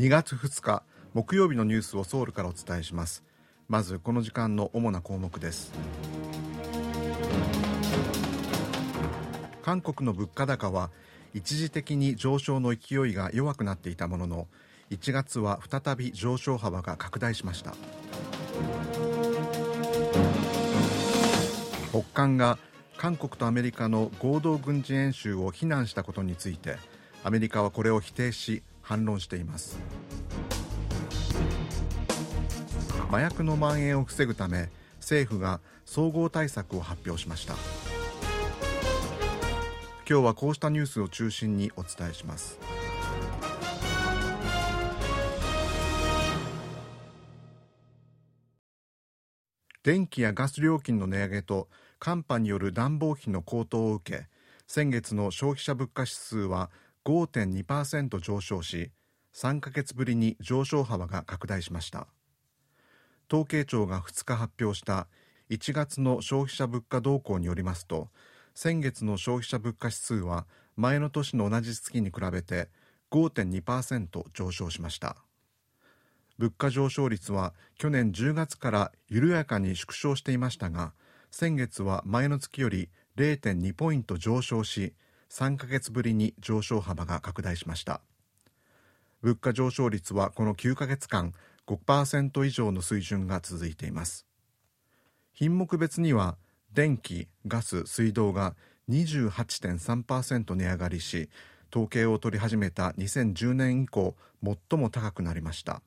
2月2日木曜日のニュースをソウルからお伝えします。まずこの時間の主な項目です。韓国の物価高は一時的に上昇の勢いが弱くなっていたものの1月は再び上昇幅が拡大しました。北韓が韓国とアメリカの合同軍事演習を非難したことについてアメリカはこれを否定し反論しています。麻薬の蔓延を防ぐため政府が総合対策を発表しました。今日はこうしたニュースを中心にお伝えします。電気やガス料金の値上げと寒波による暖房費の高騰を受け先月の消費者物価指数は5.2%上昇し3ヶ月ぶりに上昇幅が拡大しました。統計庁が2日発表した1月の消費者物価動向によりますと先月の消費者物価指数は前の年の同じ月に比べて5.2%上昇しました。物価上昇率は去年10月から緩やかに縮小していましたが先月は前の月より0.2ポイント上昇し3ヶ月ぶりに上昇幅が拡大しました。物価上昇率はこの9ヶ月間5%以上の水準が続いています。品目別には電気、ガス、水道が28.3%値上がりし統計を取り始めた2010年以降最も高くなりました。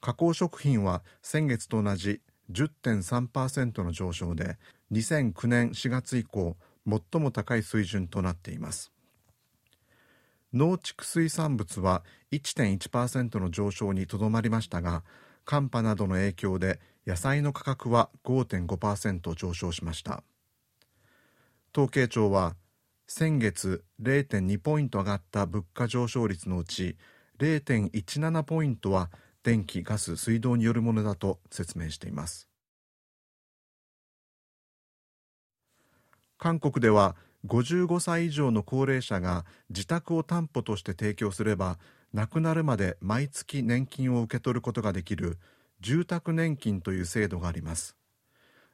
加工食品は先月と同じ10.3%の上昇で2009年4月以降最も高い水準となっています。農畜水産物は1.1%の上昇にとどまりましたが寒波などの影響で野菜の価格は5.5%上昇しました。統計庁は先月0.2ポイント上がった物価上昇率のうち0.17ポイントは電気・ガス・水道によるものだと説明しています。韓国では55歳以上の高齢者が自宅を担保として提供すれば亡くなるまで毎月年金を受け取ることができる住宅年金という制度があります。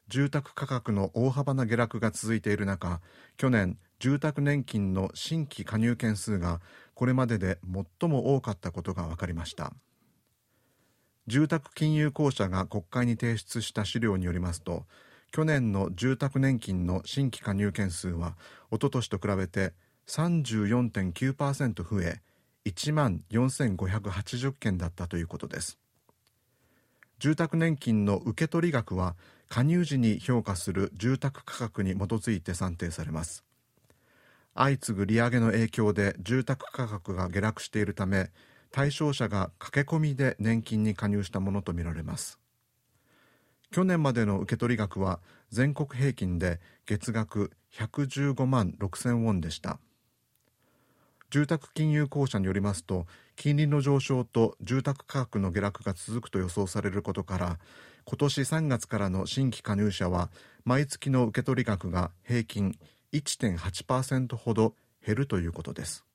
住宅価格の大幅な下落が続いている中去年住宅年金の新規加入件数がこれまでで最も多かったことが分かりました。住宅金融公社が国会に提出した資料によりますと去年の住宅年金の新規加入件数はおととしと比べて34.9%増え1万4580件だったということです。住宅年金の受取額は加入時に評価する住宅価格に基づいて算定されます。相次ぐ利上げの影響で住宅価格が下落しているため対象者が駆け込みで年金に加入したものとみられます。去年までの受け取り額は全国平均で月額115万6000ウォンでした。住宅金融公社によりますと金利の上昇と住宅価格の下落が続くと予想されることから今年3月からの新規加入者は毎月の受け取り額が平均1.8%ほど減るということです。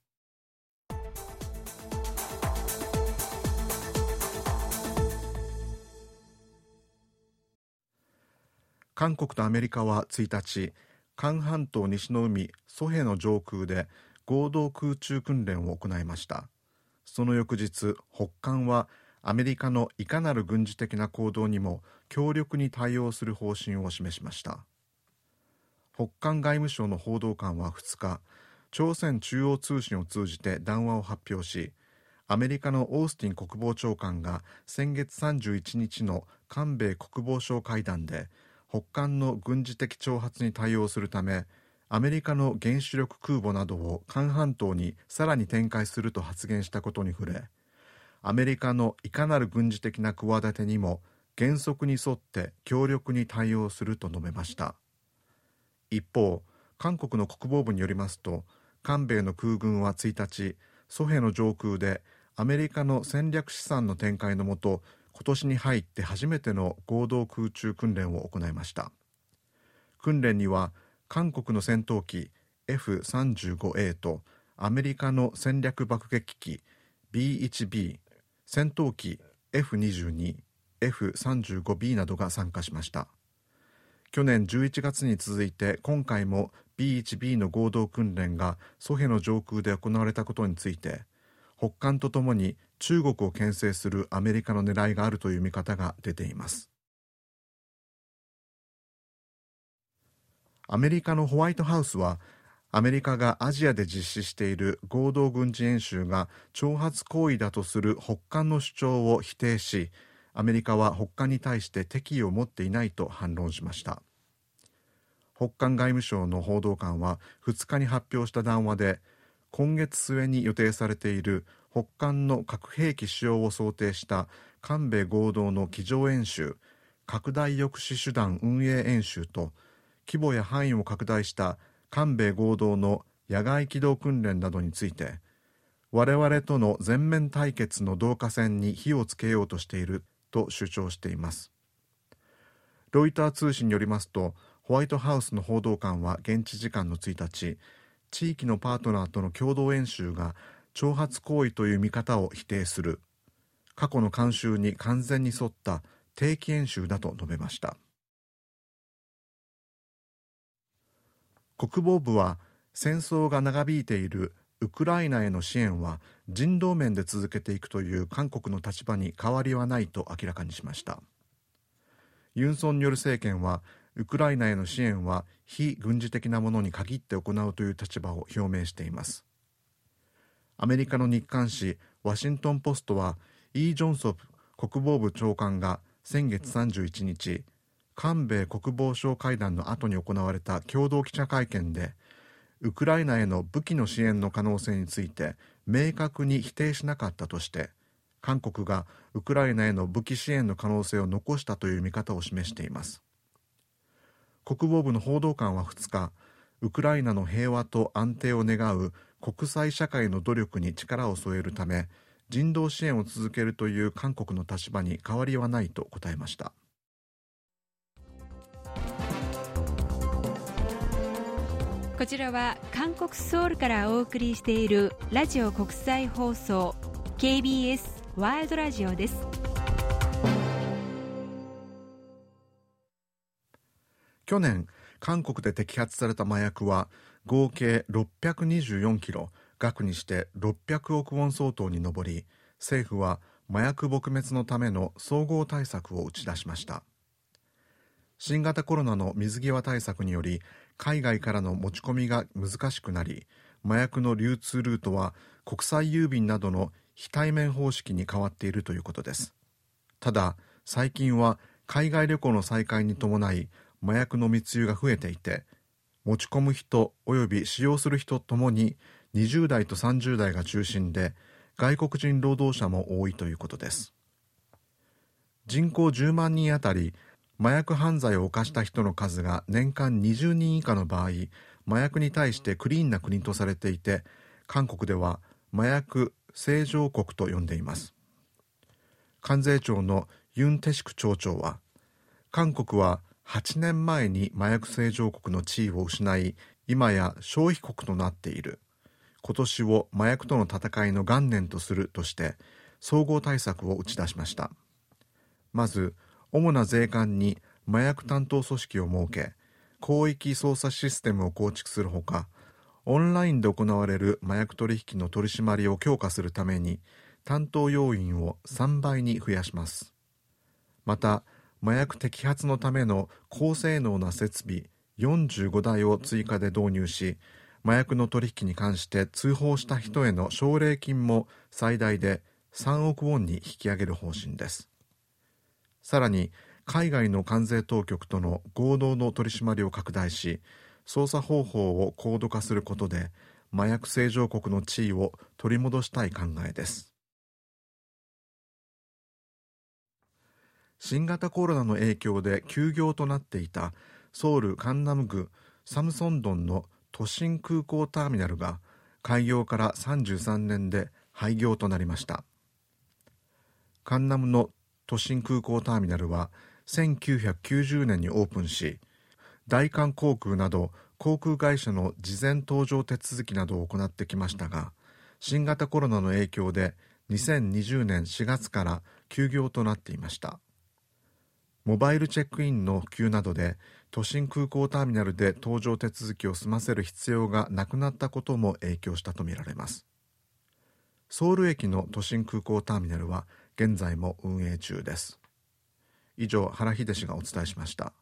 韓国とアメリカは1日韓半島西の海ソヘの上空で合同空中訓練を行いました。その翌日北韓はアメリカのいかなる軍事的な行動にも強力に対応する方針を示しました。北韓外務省の報道官は2日朝鮮中央通信を通じて談話を発表しアメリカのオースティン国防長官が先月31日の韓米国防相会談で北韓の軍事的挑発に対応するためアメリカの原子力空母などを韓半島にさらに展開すると発言したことに触れアメリカのいかなる軍事的な企てにも原則に沿って強力に対応すると述べました。一方韓国の国防部によりますと韓米の空軍は1日ソヘの上空でアメリカの戦略資産の展開のもと今年に入って初めての合同空中訓練を行いました。訓練には韓国の戦闘機 F35A とアメリカの戦略爆撃機 B1B 戦闘機 F22 F35B などが参加しました。去年11月に続いて今回も B1B の合同訓練がソヘの上空で行われたことについて北韓とともに中国を牽制するアメリカの狙いがあるという見方が出ています。アメリカのホワイトハウスはアメリカがアジアで実施している合同軍事演習が挑発行為だとする北韓の主張を否定しアメリカは北韓に対して敵意を持っていないと反論しました。北韓外務省の報道官は2日に発表した談話で今月末に予定されている北韓の核兵器使用を想定した韓米合同の机上演習拡大抑止手段運営演習と規模や範囲を拡大した韓米合同の野外機動訓練などについて我々との全面対決の導火線に火をつけようとしていると主張しています。ロイター通信によりますとホワイトハウスの報道官は現地時間の1日地域のパートナーとの共同演習が挑発行為という見方を否定する。過去の慣習に完全に沿った定期演習だと述べました。国防部は戦争が長引いているウクライナへの支援は人道面で続けていくという韓国の立場に変わりはないと明らかにしました。ユン・ソンによる政権はウクライナへの支援は非軍事的なものに限って行うという立場を表明しています。アメリカの日刊紙ワシントン・ポストはイー・ジョンソプ国防部長官が先月31日韓米国防相会談の後に行われた共同記者会見でウクライナへの武器の支援の可能性について明確に否定しなかったとして韓国がウクライナへの武器支援の可能性を残したという見方を示しています。国防部の報道官は2日ウクライナの平和と安定を願う国際社会の努力に力を添えるため人道支援を続けるという韓国の立場に変わりはないと答えました。こちらは韓国ソウルからお送りしているラジオ国際放送 KBS ワールドラジオです。去年韓国で摘発された麻薬は合計624キロ額にして600億ウォン相当に上り政府は麻薬撲滅のための総合対策を打ち出しました。新型コロナの水際対策により海外からの持ち込みが難しくなり麻薬の流通ルートは国際郵便などの非対面方式に変わっているということです。ただ最近は海外旅行の再開に伴い麻薬の密輸が増えていて持ち込む人及び使用する人ともに20代と30代が中心で外国人労働者も多いということです。人口10万人あたり麻薬犯罪を犯した人の数が年間20人以下の場合麻薬に対してクリーンな国とされていて韓国では麻薬正常国と呼んでいます。関税庁のユン・テシク町長は韓国は8年前に麻薬正常国の地位を失い今や消費国となっている。今年を麻薬との戦いの元年とするとして総合対策を打ち出しました。まず主な税関に麻薬担当組織を設け広域捜査システムを構築するほかオンラインで行われる麻薬取引の取り締まりを強化するために担当要員を3倍に増やします。また麻薬摘発のための高性能な設備45台を追加で導入し麻薬の取引に関して通報した人への奨励金も最大で3億ウォンに引き上げる方針です。さらに海外の関税当局との合同の取り締まりを拡大し捜査方法を高度化することで麻薬正常国の地位を取り戻したい考えです。新型コロナの影響で休業となっていたソウルカンナム郡サムソンドンの都心空港ターミナルが開業から33年で廃業となりました。カンナムの都心空港ターミナルは1990年にオープンし大韓航空など航空会社の事前搭乗手続きなどを行ってきましたが新型コロナの影響で2020年4月から休業となっていました。モバイルチェックインの普及などで都心空港ターミナルで搭乗手続きを済ませる必要がなくなったことも影響したとみられます。ソウル駅の都心空港ターミナルは現在も運営中です。以上原秀氏がお伝えしました。